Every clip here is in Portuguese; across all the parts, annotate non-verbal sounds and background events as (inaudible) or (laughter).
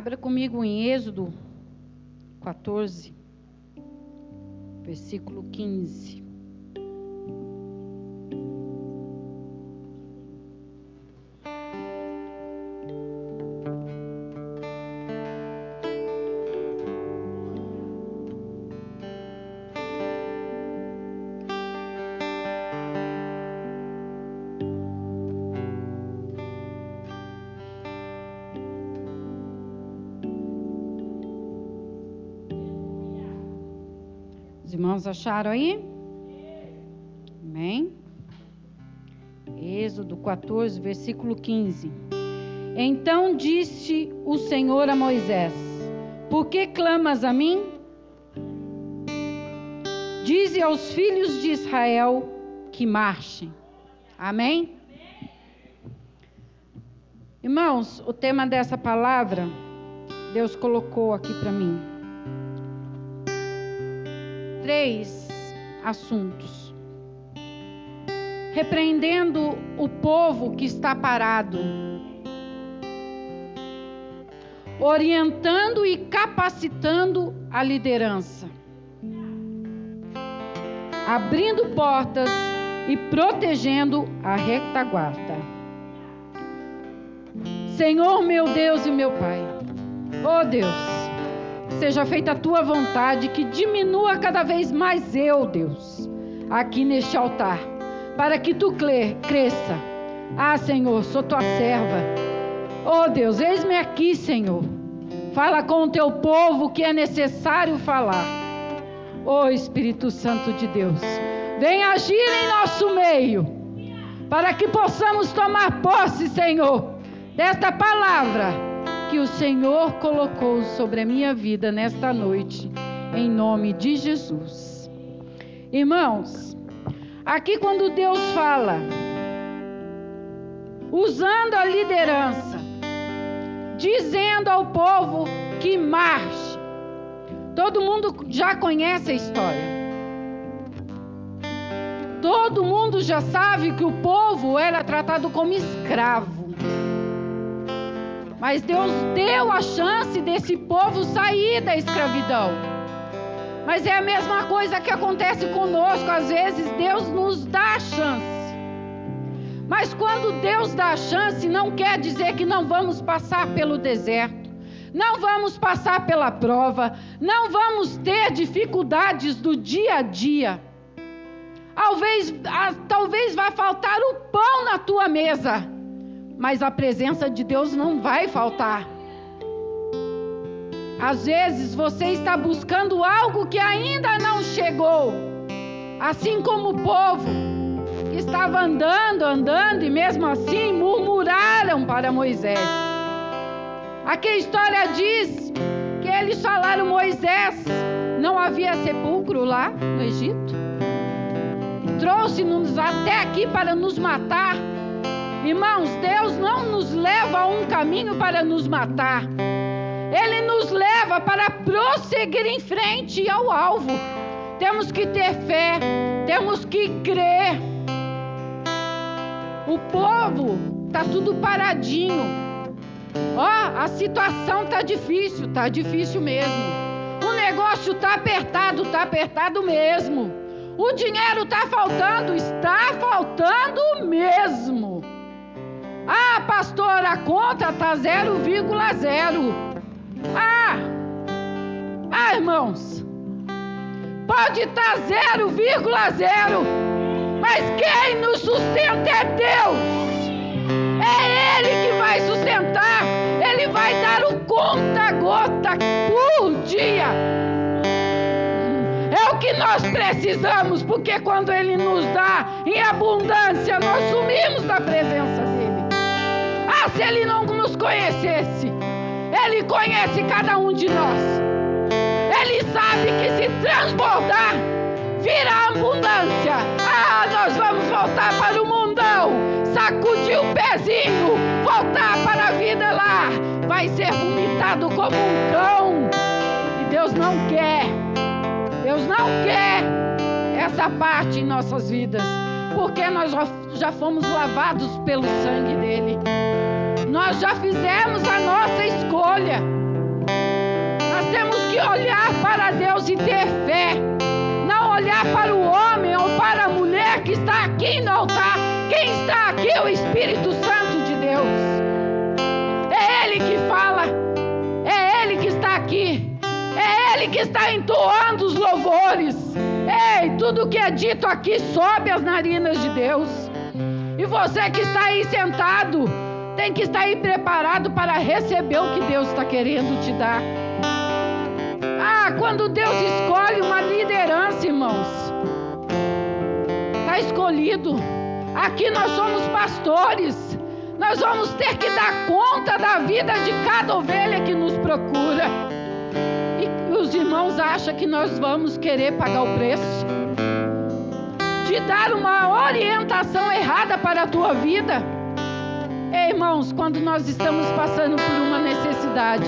Abra comigo em Êxodo 14, versículo 15. Irmãos acharam aí? Amém? Êxodo 14, versículo 15. Então disse o Senhor a Moisés: Por que clamas a mim? Dize aos filhos de Israel que marchem. Amém? Irmãos, o tema dessa palavra, Deus colocou aqui para mim três assuntos. Repreendendo o povo que está parado, orientando e capacitando a liderança, abrindo portas e protegendo a retaguarda. Senhor meu Deus e meu Pai, oh Deus, seja feita a tua vontade, que diminua cada vez mais eu, Deus, aqui neste altar, para que tu cresça. Ah, Senhor, sou tua serva. Oh, Deus, eis-me aqui, Senhor. Fala com o teu povo que é necessário falar. Oh, Espírito Santo de Deus, vem agir em nosso meio, para que possamos tomar posse, Senhor, desta palavra que o Senhor colocou sobre a minha vida nesta noite, em nome de Jesus. Irmãos, aqui quando Deus fala, usando a liderança, dizendo ao povo que marche, todo mundo já conhece a história. Todo mundo já sabe que o povo era tratado como escravo. Mas Deus deu a chance desse povo sair da escravidão. Mas é a mesma coisa que acontece conosco. Às vezes Deus nos dá a chance. Mas quando Deus dá a chance, não quer dizer que não vamos passar pelo deserto, não vamos passar pela prova, não vamos ter dificuldades do dia a dia. Talvez, talvez vá faltar o pão na tua mesa mas a presença de Deus não vai faltar. Às vezes você está buscando algo que ainda não chegou, assim como o povo que estava andando, andando e mesmo assim murmuraram para Moisés. Aqui a história diz que eles falaram: Moisés, não havia sepulcro lá no Egito? Trouxe-nos até aqui para nos matar. Irmãos, Deus não nos leva a um caminho para nos matar. Ele nos leva para prosseguir em frente ao alvo. Temos que ter fé, temos que crer. O povo está tudo paradinho. Ó, a situação tá difícil, tá difícil mesmo. O negócio tá apertado, tá apertado mesmo. O dinheiro tá faltando, está faltando mesmo. Ah, pastor, a conta tá 0,0. Ah! Ah, irmãos. Pode estar tá 0,0. Mas quem nos sustenta é Deus. É Ele que vai sustentar. Ele vai dar o conta-gota por dia. É o que nós precisamos, porque quando Ele nos dá em abundância, nós sumimos da presença se ele não nos conhecesse, ele conhece cada um de nós. Ele sabe que se transbordar, virá abundância. Ah, nós vamos voltar para o mundão, sacudir o pezinho, voltar para a vida lá. Vai ser vomitado como um cão. E Deus não quer. Deus não quer essa parte em nossas vidas, porque nós já fomos lavados pelo sangue dele. Nós já fizemos a nossa escolha. olhar para Deus e ter fé. Não olhar para o homem ou para a mulher que está aqui no altar. Quem está aqui é o Espírito Santo de Deus. É Ele que fala. É Ele que está aqui. É Ele que está entoando os louvores. Ei, tudo que é dito aqui sobe as narinas de Deus. E você que está aí sentado, tem que estar aí preparado para receber o que Deus está querendo te dar. Ah, quando Deus escolhe uma liderança, irmãos, está escolhido. Aqui nós somos pastores. Nós vamos ter que dar conta da vida de cada ovelha que nos procura. E os irmãos acham que nós vamos querer pagar o preço de dar uma orientação errada para a tua vida. Ei, irmãos, quando nós estamos passando por uma necessidade,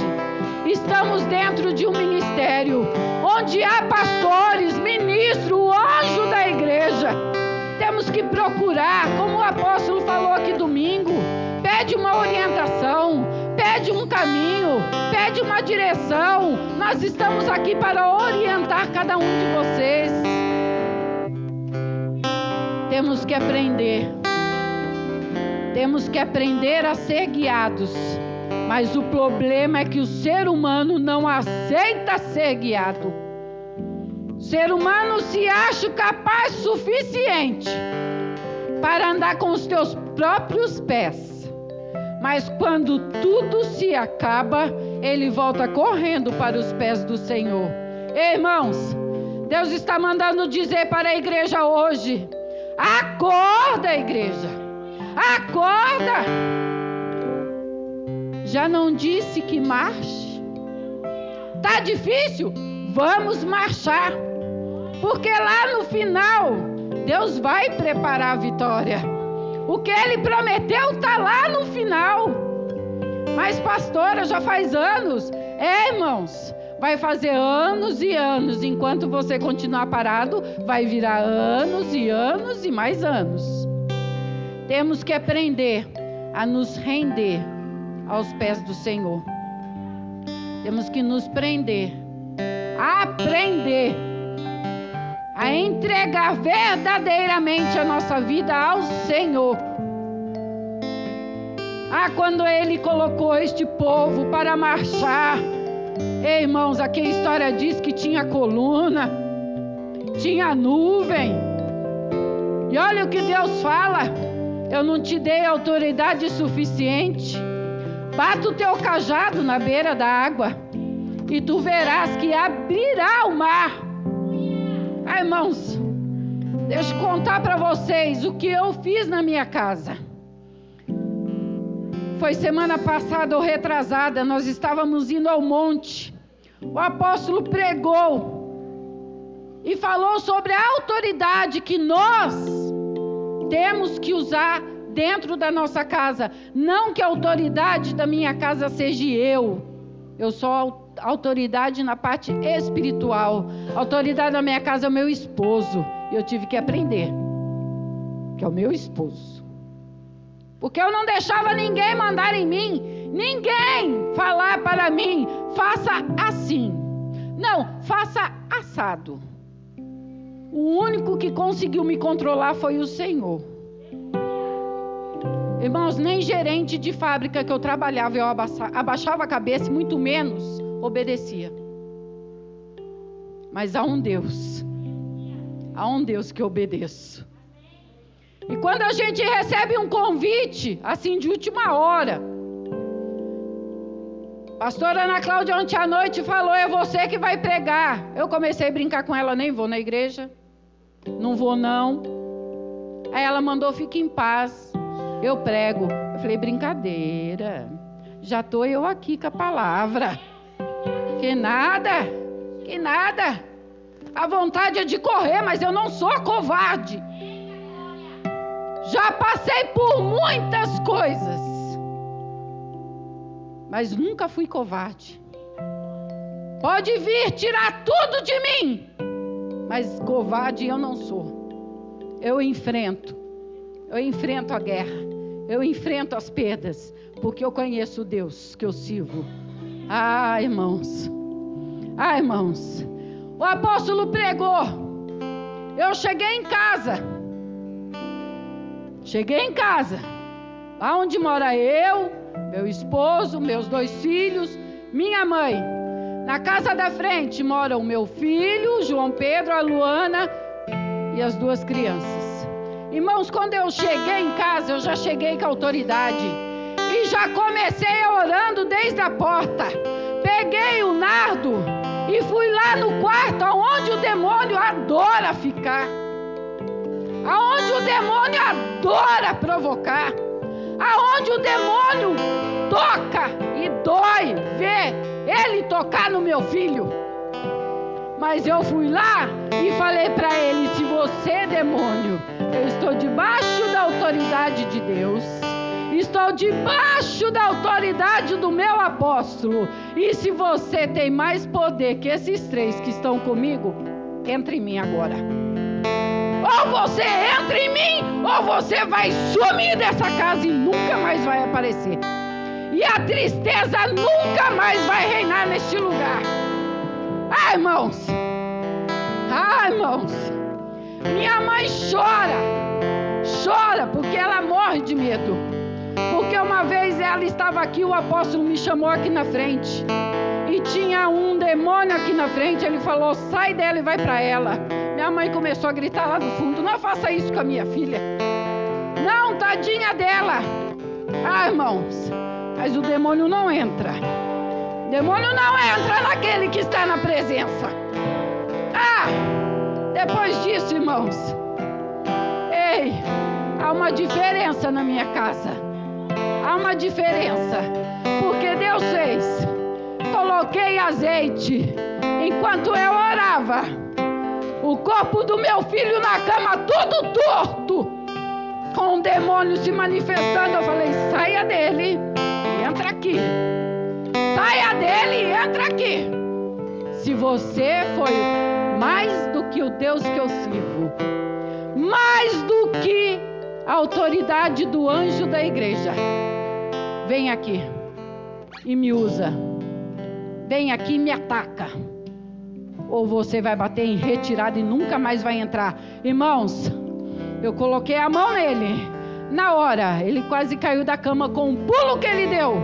estamos dentro de um ministério onde há pastores, ministro, o anjo da igreja. Temos que procurar, como o apóstolo falou aqui domingo, pede uma orientação, pede um caminho, pede uma direção. Nós estamos aqui para orientar cada um de vocês. Temos que aprender temos que aprender a ser guiados. Mas o problema é que o ser humano não aceita ser guiado. O ser humano se acha capaz suficiente para andar com os teus próprios pés. Mas quando tudo se acaba, ele volta correndo para os pés do Senhor. Ei, irmãos, Deus está mandando dizer para a igreja hoje: acorda, igreja. Acorda! Já não disse que marche? Tá difícil? Vamos marchar. Porque lá no final, Deus vai preparar a vitória. O que ele prometeu está lá no final. Mas, pastora, já faz anos. É, irmãos, vai fazer anos e anos. Enquanto você continuar parado, vai virar anos e anos e mais anos. Temos que aprender a nos render aos pés do Senhor. Temos que nos prender, aprender a entregar verdadeiramente a nossa vida ao Senhor. Ah, quando Ele colocou este povo para marchar, Ei, irmãos, aqui a história diz que tinha coluna, tinha nuvem. E olha o que Deus fala eu não te dei autoridade suficiente. Bata o teu cajado na beira da água e tu verás que abrirá o mar. Ah, irmãos, deixa eu contar para vocês o que eu fiz na minha casa. Foi semana passada ou retrasada, nós estávamos indo ao monte. O apóstolo pregou e falou sobre a autoridade que nós temos que usar dentro da nossa casa. Não que a autoridade da minha casa seja eu. Eu sou autoridade na parte espiritual. A autoridade da minha casa é o meu esposo. E eu tive que aprender. Que é o meu esposo. Porque eu não deixava ninguém mandar em mim. Ninguém falar para mim, faça assim. Não, faça assado. O único que conseguiu me controlar foi o Senhor. Irmãos, nem gerente de fábrica que eu trabalhava eu abaixava a cabeça, muito menos obedecia. Mas há um Deus, há um Deus que eu obedeço. E quando a gente recebe um convite, assim de última hora, Pastora Ana Cláudia ontem à noite falou: é você que vai pregar. Eu comecei a brincar com ela, nem vou na igreja. Não vou, não. Aí ela mandou, fique em paz. Eu prego. Eu falei, brincadeira. Já estou eu aqui com a palavra. Que nada, que nada. A vontade é de correr, mas eu não sou covarde. Já passei por muitas coisas. Mas nunca fui covarde. Pode vir tirar tudo de mim mas covarde eu não sou. Eu enfrento. Eu enfrento a guerra. Eu enfrento as perdas, porque eu conheço o Deus que eu sirvo. Ah, irmãos. Ah, irmãos, o apóstolo pregou. Eu cheguei em casa. Cheguei em casa. Lá onde mora eu, meu esposo, meus dois filhos, minha mãe. Na casa da frente moram meu filho, João Pedro, a Luana e as duas crianças. Irmãos, quando eu cheguei em casa, eu já cheguei com autoridade. E já comecei orando desde a porta. Peguei o nardo e fui lá no quarto onde o demônio adora ficar. Aonde o demônio adora provocar. Aonde o demônio toca e dói ver ele tocar no meu filho. Mas eu fui lá e falei para ele: se você, demônio, eu estou debaixo da autoridade de Deus. Estou debaixo da autoridade do meu apóstolo. E se você tem mais poder que esses três que estão comigo, entre em mim agora. Ou você entra em mim, ou você vai sumir dessa casa e nunca mais vai aparecer. E a tristeza nunca mais vai reinar neste lugar. Ah, irmãos. Ah, irmãos. Minha mãe chora. Medo. Porque uma vez ela estava aqui, o apóstolo me chamou aqui na frente. E tinha um demônio aqui na frente. Ele falou: sai dela e vai para ela. Minha mãe começou a gritar lá do fundo: não faça isso com a minha filha. Não, tadinha dela. Ah, irmãos, mas o demônio não entra. O demônio não entra naquele que está na presença. Ah, depois disso, irmãos, ei, há uma diferença na minha casa. Há uma diferença. Porque Deus fez. Coloquei azeite enquanto eu orava. O corpo do meu filho na cama todo torto. Com o demônio se manifestando. Eu falei: saia dele e entra aqui. Saia dele e entra aqui. Se você foi mais do que o Deus que eu sirvo, mais do que a autoridade do anjo da igreja, vem aqui e me usa. Vem aqui e me ataca. Ou você vai bater em retirada e nunca mais vai entrar. Irmãos, eu coloquei a mão nele. Na hora, ele quase caiu da cama com um pulo que ele deu.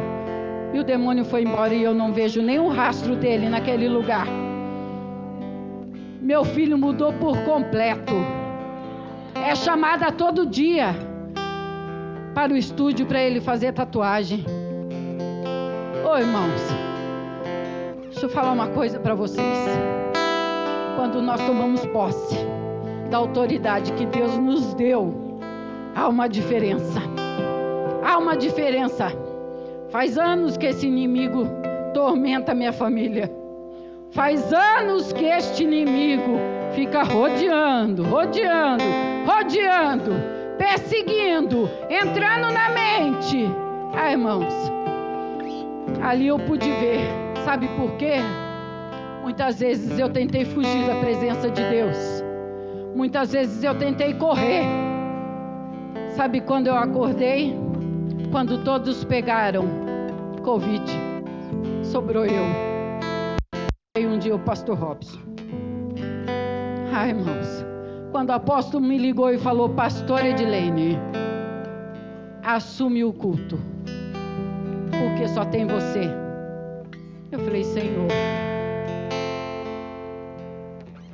E o demônio foi embora e eu não vejo nenhum rastro dele naquele lugar. Meu filho mudou por completo. É chamada todo dia para o estúdio para ele fazer tatuagem. Ô irmãos, deixa eu falar uma coisa para vocês. Quando nós tomamos posse da autoridade que Deus nos deu, há uma diferença. Há uma diferença. Faz anos que esse inimigo tormenta minha família. Faz anos que este inimigo fica rodeando, rodeando, rodeando, perseguindo, entrando na mente. Ah, irmãos, ali eu pude ver. Sabe por quê? Muitas vezes eu tentei fugir da presença de Deus. Muitas vezes eu tentei correr. Sabe quando eu acordei? Quando todos pegaram Covid. Sobrou eu. E um dia o pastor Robson. Ai, irmãos. Quando o apóstolo me ligou e falou, pastor Edilene, assume o culto. Porque só tem você. Eu falei, Senhor.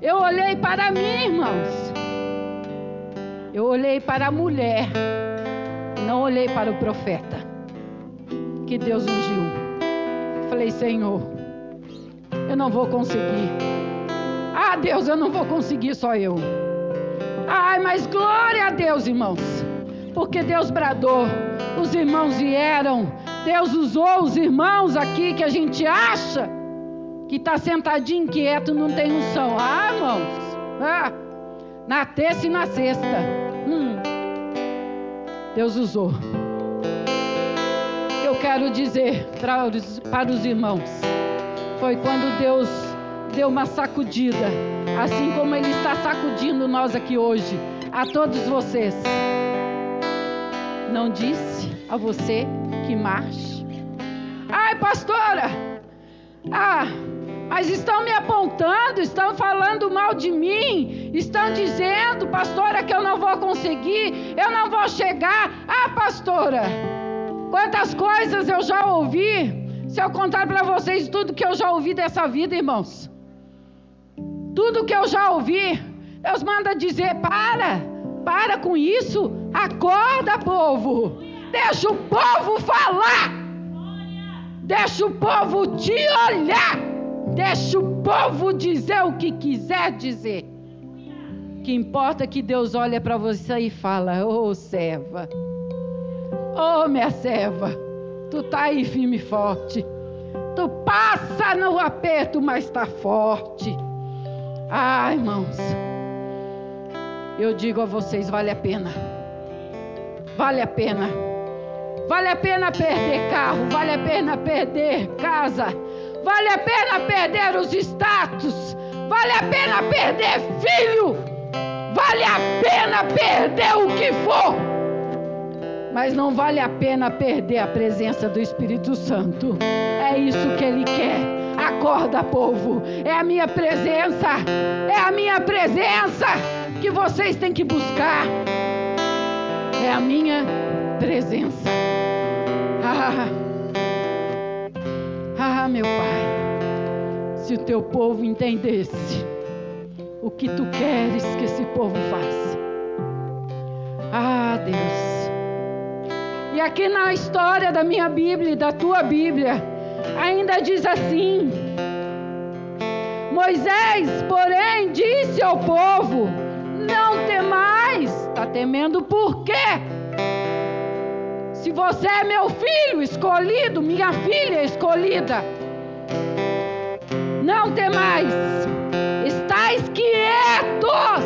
Eu olhei para mim, irmãos. Eu olhei para a mulher. Não olhei para o profeta. Que Deus ungiu. Falei, Senhor, eu não vou conseguir. Ah, Deus, eu não vou conseguir só eu. Ai, mas glória a Deus, irmãos. Porque Deus bradou, os irmãos vieram, Deus usou os irmãos aqui que a gente acha que está sentadinho quieto, não tem unção. Ah, irmãos, ah, na terça e na sexta. Hum, Deus usou. Eu quero dizer para os, para os irmãos, foi quando Deus deu uma sacudida, assim como Ele está sacudindo nós aqui hoje, a todos vocês. Não disse a você que marche? Ai, pastora! Ah, mas estão me apontando, estão falando mal de mim, estão dizendo, pastora, que eu não vou conseguir, eu não vou chegar. Ah, pastora, quantas coisas eu já ouvi. Se eu contar para vocês tudo que eu já ouvi dessa vida, irmãos, tudo que eu já ouvi, Deus manda dizer: para, para com isso, acorda, povo, deixa o povo falar, deixa o povo te olhar. Deixa o povo dizer o que quiser dizer. Que importa é que Deus olha para você e fala: Ô oh, serva, ô oh, minha serva, tu tá aí firme e forte. Tu passa no aperto, mas está forte. Ah, irmãos, eu digo a vocês: vale a pena. Vale a pena. Vale a pena perder carro, vale a pena perder casa Vale a pena perder os status. Vale a pena perder filho. Vale a pena perder o que for. Mas não vale a pena perder a presença do Espírito Santo. É isso que ele quer. Acorda, povo. É a minha presença. É a minha presença que vocês têm que buscar. É a minha presença. Ah. Ah, meu Pai, se o teu povo entendesse o que tu queres que esse povo faça. Ah, Deus. E aqui na história da minha Bíblia da tua Bíblia, ainda diz assim: Moisés, porém, disse ao povo: Não temais. Está temendo por quê? Se você é meu filho escolhido, minha filha escolhida, não temais, estáis quietos,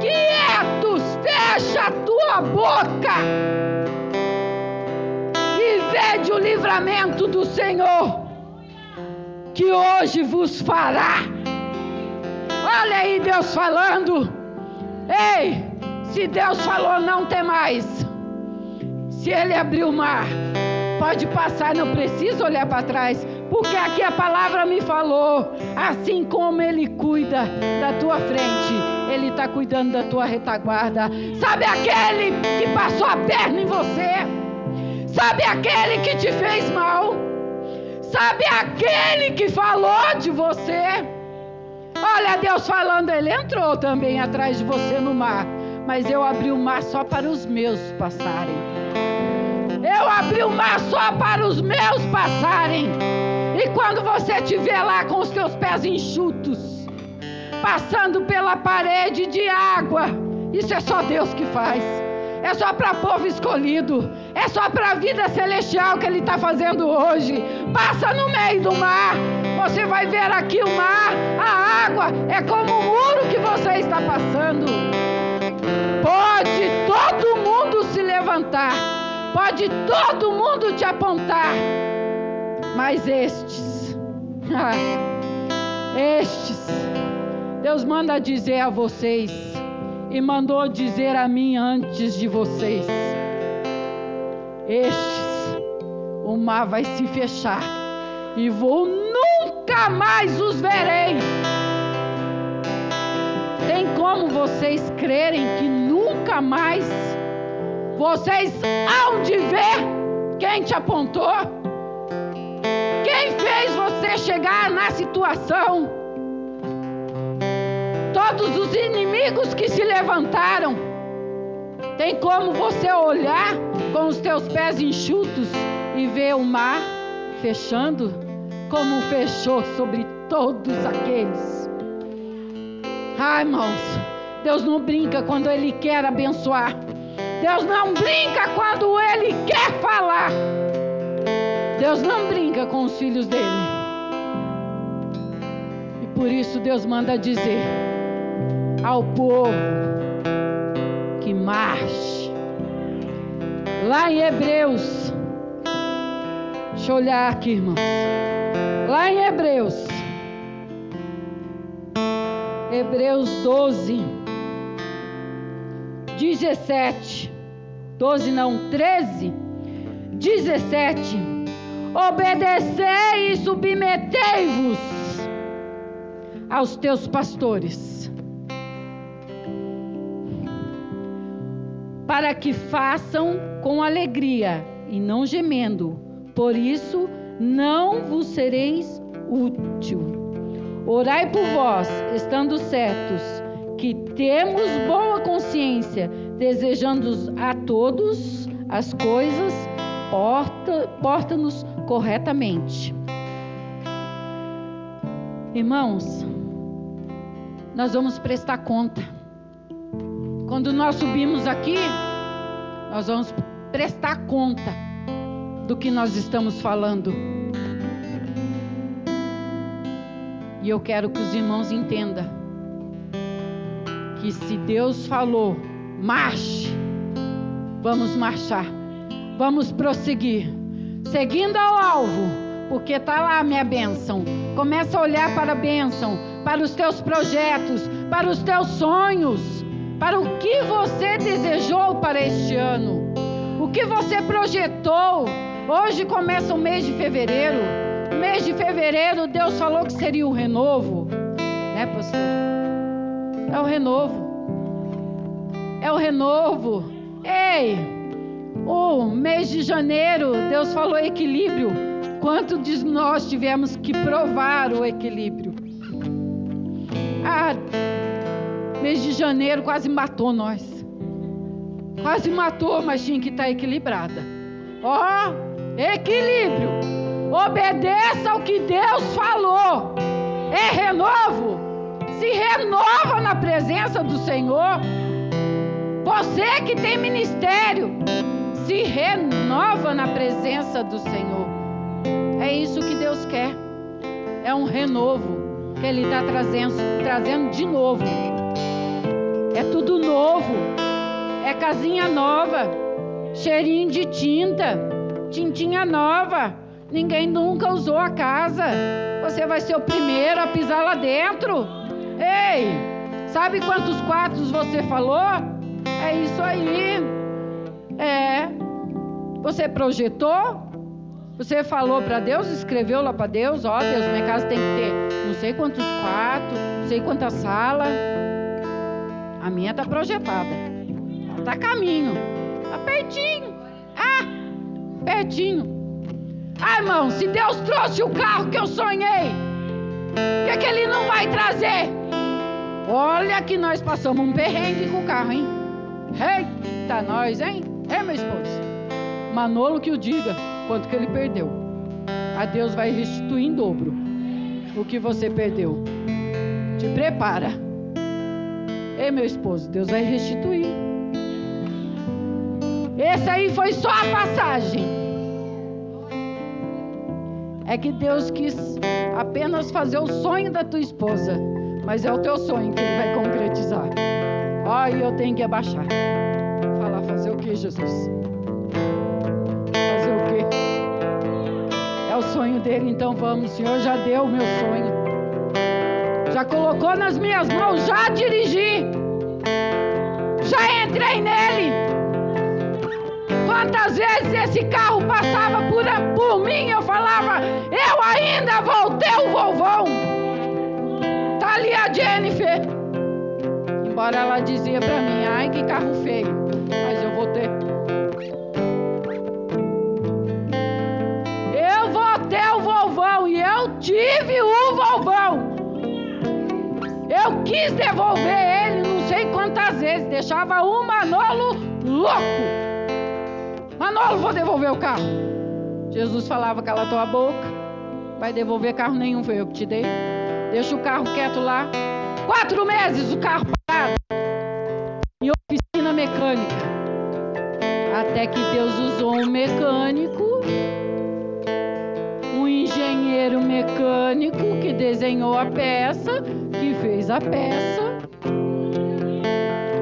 quietos, fecha a tua boca livramento do Senhor, que hoje vos fará. Olha aí Deus falando. Ei, se Deus falou, não tem mais. Se ele abrir o mar, pode passar, não precisa olhar para trás, porque aqui a palavra me falou: assim como ele cuida da tua frente, ele está cuidando da tua retaguarda. Sabe aquele que passou a perna em você? Sabe aquele que te fez mal? Sabe aquele que falou de você? Olha Deus falando, ele entrou também atrás de você no mar, mas eu abri o mar só para os meus passarem. Eu abri o mar só para os meus passarem. E quando você estiver lá com os teus pés enxutos, passando pela parede de água, isso é só Deus que faz. É só para povo escolhido. É só para a vida celestial que Ele está fazendo hoje. Passa no meio do mar. Você vai ver aqui o mar. A água é como o muro que você está passando. Pode todo mundo se levantar Pode todo mundo te apontar, mas estes, (laughs) estes, Deus manda dizer a vocês, e mandou dizer a mim antes de vocês: estes, o mar vai se fechar, e vou nunca mais os verei. Tem como vocês crerem que nunca mais vocês hão de ver quem te apontou, quem fez você chegar na situação. Todos os inimigos que se levantaram. Tem como você olhar com os teus pés enxutos e ver o mar fechando, como fechou sobre todos aqueles. Ai, irmãos, Deus não brinca quando Ele quer abençoar. Deus não brinca quando Ele quer falar. Deus não brinca com os filhos dele. E por isso Deus manda dizer ao povo que marche. Lá em Hebreus, deixa eu olhar aqui, irmãos. Lá em Hebreus, Hebreus 12, 17. 12 não, 13, 17. obedecei e submetei-vos aos teus pastores, para que façam com alegria e não gemendo, por isso não vos sereis útil. Orai por vós, estando certos que temos boa consciência, desejando a todos as coisas, porta-nos porta corretamente. Irmãos, nós vamos prestar conta. Quando nós subimos aqui, nós vamos prestar conta do que nós estamos falando. E eu quero que os irmãos entendam que se Deus falou, marche, vamos marchar, vamos prosseguir, seguindo ao alvo, porque está lá a minha bênção. Começa a olhar para a bênção, para os teus projetos, para os teus sonhos, para o que você desejou para este ano, o que você projetou. Hoje começa o mês de fevereiro. No mês de fevereiro, Deus falou que seria o renovo, né, pastor? É o renovo. É o renovo. Ei, o mês de janeiro, Deus falou equilíbrio. Quanto de nós tivemos que provar o equilíbrio? Ah, mês de janeiro quase matou nós. Quase matou, mas tinha que estar equilibrada. Ó, oh, equilíbrio. Obedeça ao que Deus falou. É renovo. Se renova na presença do Senhor. Você que tem ministério, se renova na presença do Senhor. É isso que Deus quer. É um renovo que Ele está trazendo, trazendo de novo. É tudo novo. É casinha nova. Cheirinho de tinta. Tintinha nova. Ninguém nunca usou a casa. Você vai ser o primeiro a pisar lá dentro. Ei, sabe quantos quartos você falou? É isso aí. É. Você projetou? Você falou para Deus, escreveu lá para Deus, ó oh, Deus, minha casa tem que ter não sei quantos quartos, não sei quantas salas. A minha está projetada. Está a caminho. Está pertinho. Ah, pertinho. Ah, irmão, se Deus trouxe o carro que eu sonhei, o que, é que Ele não vai trazer? Olha que nós passamos um perrengue com o carro, hein? Eita, nós, hein? É, meu esposo. Manolo que o diga quanto que ele perdeu. A Deus vai restituir em dobro o que você perdeu. Te prepara. Ei, meu esposo, Deus vai restituir. Esse aí foi só a passagem. É que Deus quis apenas fazer o sonho da tua esposa, mas é o teu sonho que ele vai concretizar. Ai, eu tenho que abaixar. Falar, fazer o que, Jesus? É o sonho dele, então vamos. O Senhor já deu o meu sonho. Já colocou nas minhas mãos, já dirigi. Já entrei nele. Quantas vezes esse carro passava por, por mim, eu falava, eu ainda vou ter o Volvão. Tá ali a Jennifer. Embora ela dizia para mim, ai que carro feio, mas eu vou ter. tive o quis devolver ele não sei quantas vezes. Deixava o Manolo louco. Manolo, vou devolver o carro. Jesus falava, cala tua boca. Vai devolver carro nenhum, foi eu que te dei. Deixa o carro quieto lá. Quatro meses o carro parado. Em oficina mecânica. Até que Deus usou um mecânico engenheiro mecânico que desenhou a peça, fez a peça.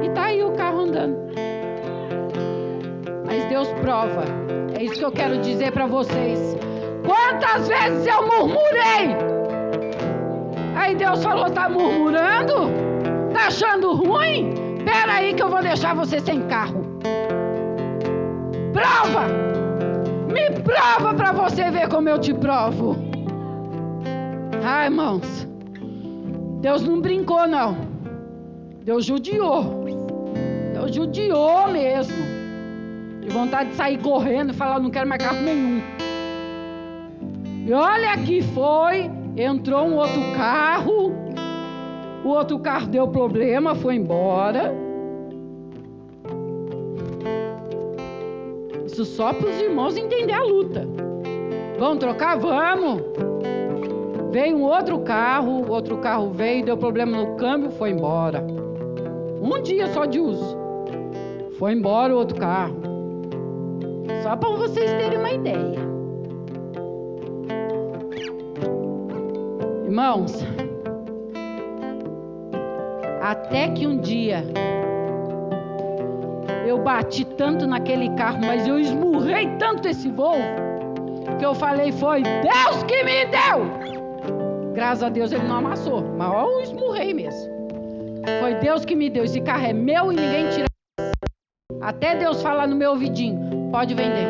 E tá aí o carro andando. Mas Deus prova. É isso que eu quero dizer para vocês. Quantas vezes eu murmurei? Aí Deus falou: tá murmurando? Tá achando ruim? Pera aí que eu vou deixar você sem carro. Prova! Me prova para você ver como eu te provo. Ah, irmãos. Deus não brincou, não. Deus judiou. Deus judiou mesmo. De vontade de sair correndo e falar: não quero mais carro nenhum. E olha que foi. Entrou um outro carro. O outro carro deu problema, foi embora. Isso só para os irmãos entender a luta. Vamos trocar? Vamos. Veio um outro carro, outro carro veio, deu problema no câmbio, foi embora. Um dia só de uso. Foi embora o outro carro. Só para vocês terem uma ideia. Irmãos, até que um dia eu bati tanto naquele carro, mas eu esmurrei tanto esse Volvo, que eu falei: foi Deus que me deu. Graças a Deus ele não amassou, mas eu esmurrei mesmo. Foi Deus que me deu. Esse carro é meu e ninguém tira. Até Deus falar no meu ouvidinho: pode vender.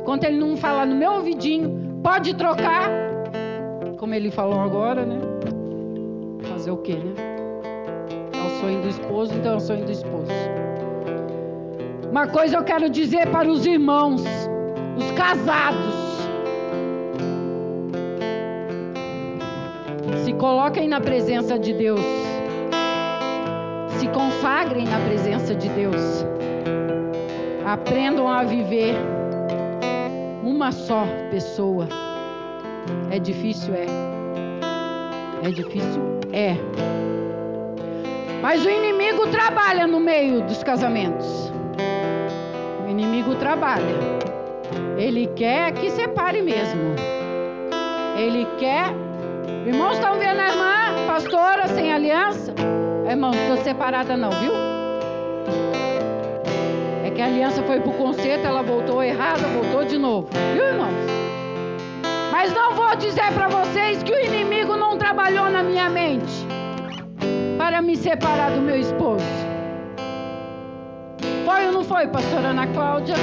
Enquanto ele não falar no meu ouvidinho, pode trocar. Como ele falou agora, né? Fazer o quê, né? É o sonho do esposo, então é o sonho do esposo. Uma coisa eu quero dizer para os irmãos, os casados. Coloquem na presença de Deus. Se consagrem na presença de Deus. Aprendam a viver uma só pessoa. É difícil, é. É difícil, é. Mas o inimigo trabalha no meio dos casamentos inimigo trabalha. Ele quer que separe mesmo. Ele quer. Irmãos, estão vendo a irmã, pastora, sem aliança? Irmãos, estou separada não, viu? É que a aliança foi para o concerto, ela voltou errada, voltou de novo. Viu, irmãos? Mas não vou dizer para vocês que o inimigo não trabalhou na minha mente para me separar do meu esposo. Foi ou não foi, pastora Ana Cláudia?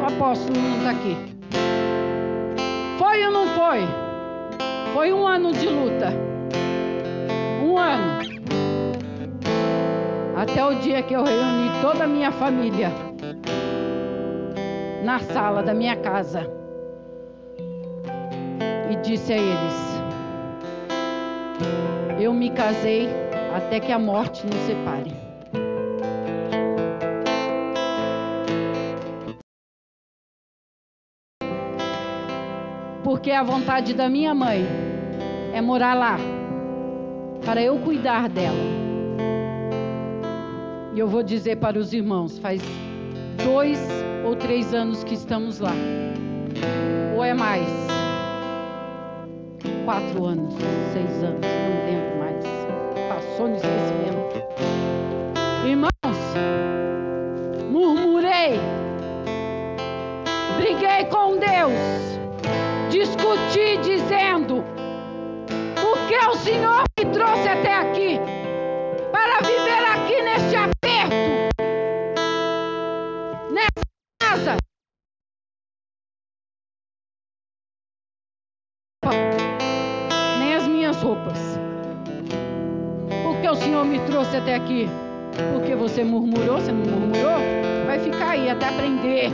O apóstolo não está aqui. Foi ou não foi? Foi um ano de luta. Um ano. Até o dia que eu reuni toda a minha família na sala da minha casa e disse a eles: Eu me casei até que a morte nos separe. porque a vontade da minha mãe é morar lá, para eu cuidar dela. E eu vou dizer para os irmãos: faz dois ou três anos que estamos lá, ou é mais? Quatro anos, seis anos, não lembro mais. Passou no esquecimento. Irmãos, murmurei, briguei com Deus discutir dizendo: Que o Senhor me trouxe até aqui? Para viver aqui neste aperto, nessa casa. Nem as minhas roupas. Por que o Senhor me trouxe até aqui? Porque você murmurou, você não murmurou? Vai ficar aí até aprender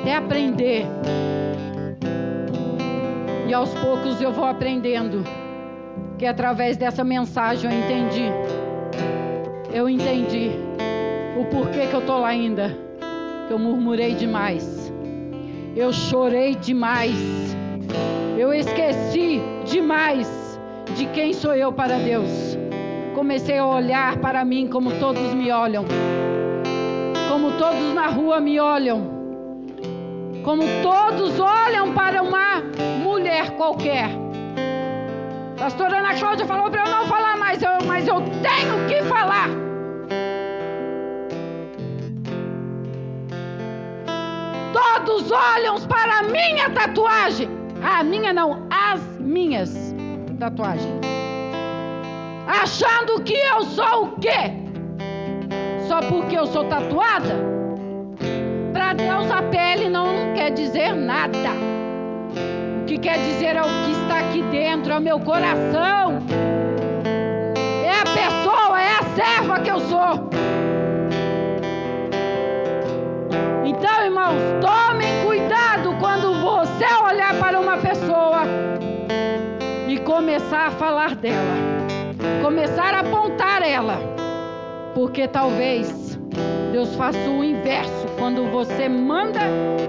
até aprender. Aos poucos eu vou aprendendo que através dessa mensagem eu entendi. Eu entendi o porquê que eu tô lá ainda. Que eu murmurei demais. Eu chorei demais. Eu esqueci demais de quem sou eu para Deus. Comecei a olhar para mim como todos me olham. Como todos na rua me olham como todos olham para uma mulher qualquer. Pastora Ana Cláudia falou para eu não falar mais, eu, mas eu tenho que falar. Todos olham para a minha tatuagem. A minha não, as minhas tatuagens. Achando que eu sou o quê? Só porque eu sou tatuada? Para Deus a pele não quer dizer nada. Que quer dizer é o que está aqui dentro, é o meu coração. É a pessoa, é a serva que eu sou. Então, irmãos, tomem cuidado quando você olhar para uma pessoa e começar a falar dela, começar a apontar ela, porque talvez Deus faça o inverso quando você manda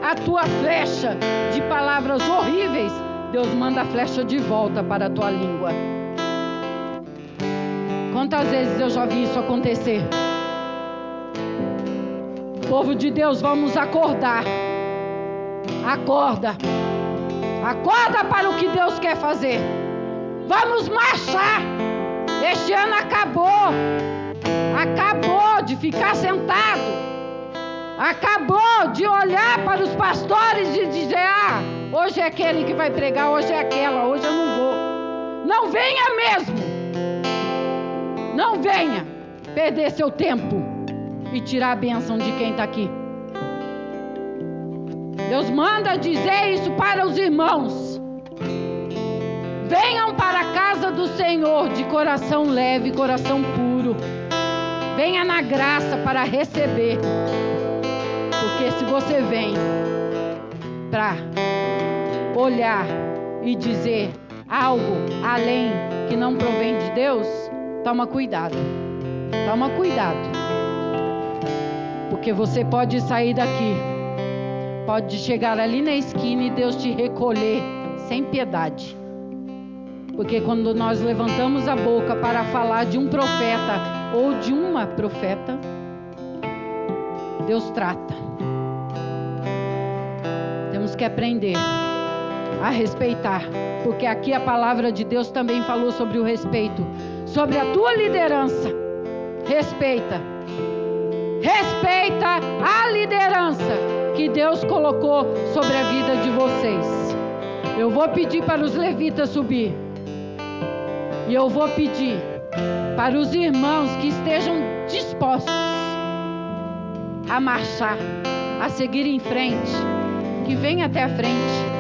a tua flecha de palavras horríveis, Deus manda a flecha de volta para a tua língua. Quantas vezes eu já vi isso acontecer? Povo de Deus, vamos acordar. Acorda. Acorda para o que Deus quer fazer. Vamos marchar. Este ano acabou. Acabou de ficar sentado. Acabou de olhar para os pastores e dizer: Ah, hoje é aquele que vai pregar, hoje é aquela, hoje eu não vou. Não venha mesmo. Não venha perder seu tempo e tirar a bênção de quem está aqui. Deus manda dizer isso para os irmãos. Venham para a casa do Senhor de coração leve, coração puro. Venha na graça para receber. Porque se você vem para olhar e dizer algo além que não provém de Deus, toma cuidado. Toma cuidado. Porque você pode sair daqui, pode chegar ali na esquina e Deus te recolher sem piedade. Porque quando nós levantamos a boca para falar de um profeta ou de uma profeta, Deus trata. Temos que aprender a respeitar, porque aqui a palavra de Deus também falou sobre o respeito, sobre a tua liderança. Respeita. Respeita a liderança que Deus colocou sobre a vida de vocês. Eu vou pedir para os levitas subir. E eu vou pedir para os irmãos que estejam dispostos a marchar, a seguir em frente, que venha até a frente.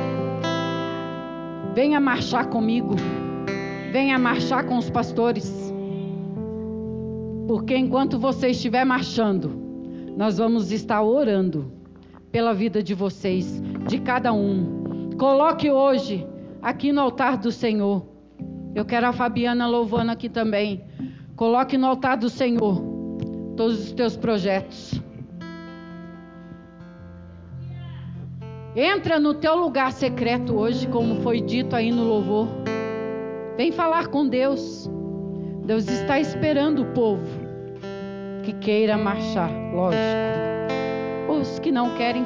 Venha marchar comigo. Venha marchar com os pastores. Porque enquanto você estiver marchando, nós vamos estar orando pela vida de vocês, de cada um. Coloque hoje aqui no altar do Senhor. Eu quero a Fabiana louvando aqui também. Coloque no altar do Senhor todos os teus projetos. Entra no teu lugar secreto hoje, como foi dito aí no louvor. Vem falar com Deus. Deus está esperando o povo que queira marchar, lógico. Os que não querem